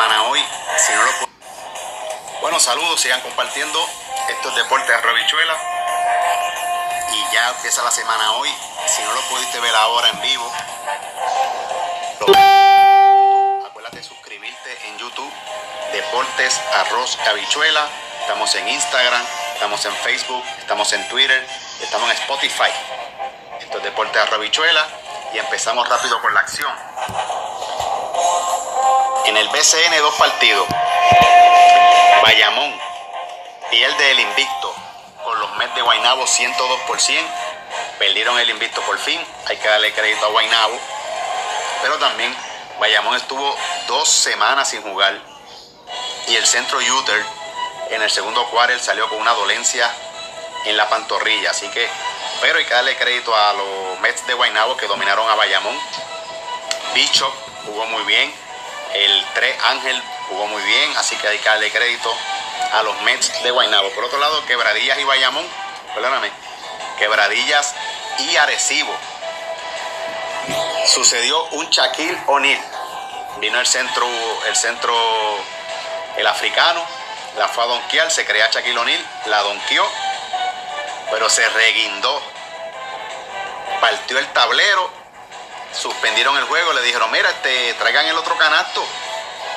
semana hoy. Si no lo bueno, saludos, sigan compartiendo estos deportes de Robichuela. Y ya empieza la semana hoy. Si no lo pudiste ver ahora en vivo, acuérdate de suscribirte en YouTube. Deportes Arroz Habichuela. Estamos en Instagram, estamos en Facebook, estamos en Twitter, estamos en Spotify. Esto es Deportes Arrobichuela y empezamos rápido con la acción. En el BCN dos partidos. Bayamón pierde el invicto con los Mets de Guaynabo 102 por 100. Perdieron el invicto por fin. Hay que darle crédito a Guaynabo. Pero también Bayamón estuvo dos semanas sin jugar. Y el centro Uter en el segundo cuarto salió con una dolencia en la pantorrilla. Así que, pero hay que darle crédito a los Mets de Guaynabo que dominaron a Bayamón. Bicho jugó muy bien. 3 Ángel jugó muy bien, así que hay que darle crédito a los Mets de Guaynabo. Por otro lado, Quebradillas y Bayamón, perdóname, Quebradillas y Arecibo. Sucedió un Shaquille O'Neal. Vino el centro, el centro, el africano, la fue a donkear, se creía Shaquille O'Neal, la donkeó, pero se reguindó. Partió el tablero, suspendieron el juego, le dijeron, mira, te traigan el otro canasto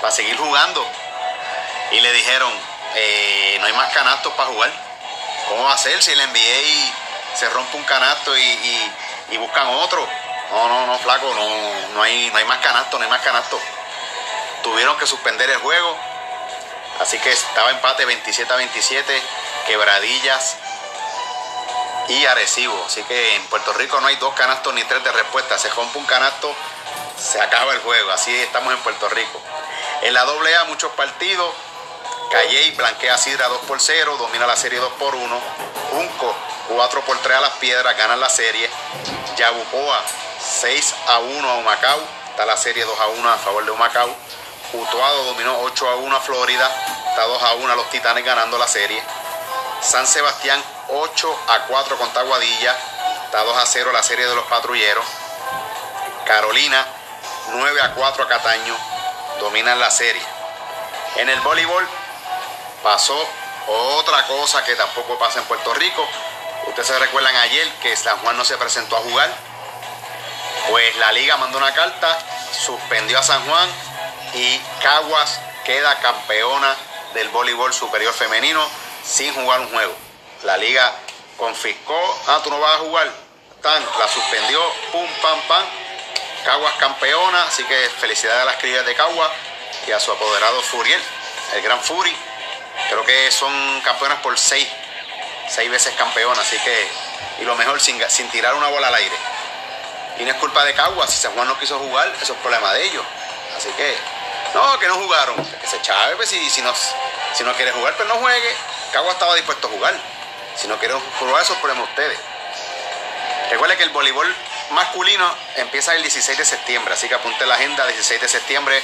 para seguir jugando. Y le dijeron, eh, no hay más canastos para jugar. ¿Cómo va a ser si el NBA se rompe un canasto y, buscan otro? No, no, no, flaco, no, no, hay, no hay más canastos, no hay más canastos. Tuvieron que suspender el juego. Así que estaba empate 27 a 27, quebradillas y Arecibo. Así que en Puerto Rico no hay dos canastos ni tres de respuesta. Se rompe un canasto, se acaba el juego. Así estamos en Puerto Rico. En la AA muchos partidos. Calley blanquea Sidra 2 por 0, domina la serie 2 por 1. Junco 4 por 3 a las piedras, ganan la serie. Yabucoa 6 a 1 a Humacao, está la serie 2 a 1 a favor de Humacao. Utuado dominó 8 a 1 a Florida, está 2 a 1 a los Titanes ganando la serie. San Sebastián 8 a 4 con Taguadilla, está 2 a 0 la serie de los patrulleros. Carolina 9 a 4 a Cataño, dominan la serie. En el voleibol pasó otra cosa que tampoco pasa en Puerto Rico. Ustedes se recuerdan ayer que San Juan no se presentó a jugar. Pues la liga mandó una carta, suspendió a San Juan y Caguas queda campeona del voleibol superior femenino sin jugar un juego. La liga confiscó, ah, tú no vas a jugar, tan, la suspendió, pum, pam, pam, Caguas campeona, así que felicidades a las crías de Caguas y a su apoderado Furiel, el gran Furi. Creo que son campeonas por seis, seis veces campeonas, así que, y lo mejor sin, sin tirar una bola al aire. Y no es culpa de Caguas, si San Juan no quiso jugar, eso es problema de ellos. Así que, no, que no jugaron, que se chave, pues, si, si, no, si no quiere jugar, pues no juegue. Caguas estaba dispuesto a jugar. Si no quieren jugar, eso es problema de ustedes. Recuerde que el voleibol masculino empieza el 16 de septiembre, así que apunte la agenda 16 de septiembre,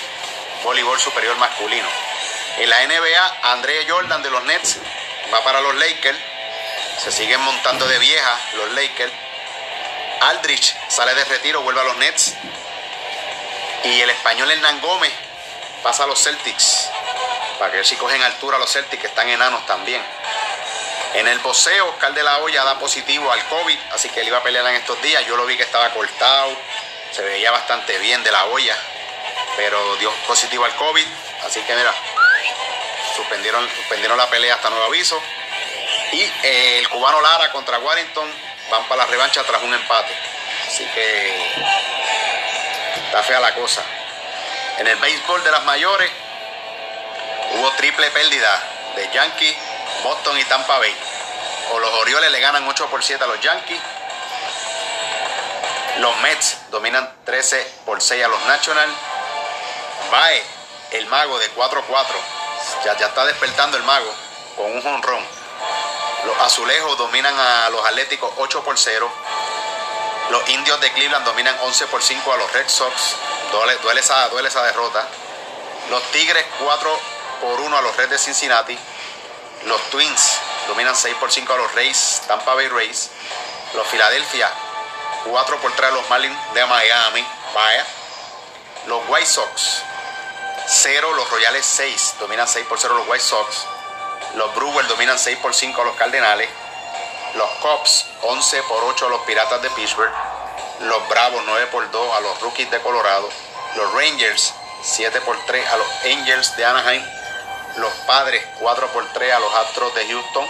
voleibol superior masculino. En la NBA, Andrea Jordan de los Nets va para los Lakers. Se siguen montando de vieja los Lakers. Aldrich sale de retiro, vuelve a los Nets. Y el español Hernán Gómez pasa a los Celtics. Para que si cogen altura los Celtics, que están enanos también. En el boxeo, Oscar de la Hoya da positivo al COVID, así que él iba a pelear en estos días. Yo lo vi que estaba cortado, se veía bastante bien de la olla, pero dio positivo al COVID, así que mira, suspendieron, suspendieron la pelea hasta nuevo aviso. Y eh, el cubano Lara contra Warrington van para la revancha tras un empate. Así que está fea la cosa. En el béisbol de las mayores hubo triple pérdida de Yankees Boston y Tampa Bay. O los Orioles le ganan 8 por 7 a los Yankees. Los Mets dominan 13 por 6 a los Nationals. Bae, el mago de 4-4. Ya, ya está despertando el mago con un jonrón. Los azulejos dominan a los Atléticos 8 por 0. Los indios de Cleveland dominan 11 por 5 a los Red Sox. Duele, duele, esa, duele esa derrota. Los Tigres 4 por 1 a los Reds de Cincinnati. Los Twins dominan 6 por 5 a los Rays, Tampa Bay Rays. Los Philadelphia 4 por 3 a los Marlins de Miami. Vaya. Los White Sox 0 los Royales 6, dominan 6 por 0 los White Sox. Los Brewers dominan 6 por 5 a los Cardenales. Los Cubs 11 por 8 a los Piratas de Pittsburgh. Los Bravos 9 por 2 a los Rookies de Colorado. Los Rangers 7 por 3 a los Angels de Anaheim. Los Padres 4 por 3 a los Astros de Houston.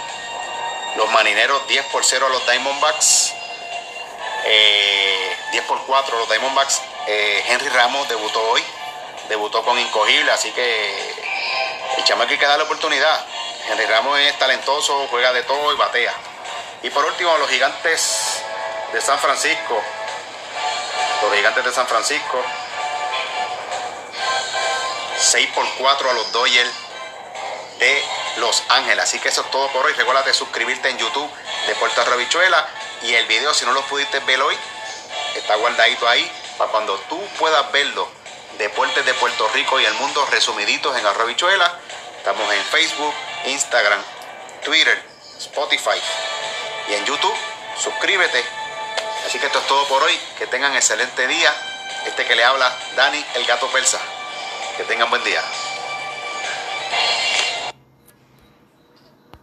Los Marineros 10 por 0 a los Diamondbacks. 10 eh, por 4 a los Diamondbacks. Eh, Henry Ramos debutó hoy. Debutó con Incogible, así que el chamaco hay que darle oportunidad. Henry Ramos es talentoso, juega de todo y batea. Y por último, los gigantes de San Francisco. Los gigantes de San Francisco. 6 por 4 a los Dodgers de Los Ángeles. Así que eso es todo por hoy. Recuerda suscribirte en YouTube de Puerto Rabichuela. Y el video, si no lo pudiste ver hoy, está guardadito ahí para cuando tú puedas verlo. Deportes de Puerto Rico y el mundo resumiditos en Arrabichuela. Estamos en Facebook, Instagram, Twitter, Spotify y en YouTube. Suscríbete. Así que esto es todo por hoy. Que tengan excelente día. Este que le habla, Dani el gato persa. Que tengan buen día.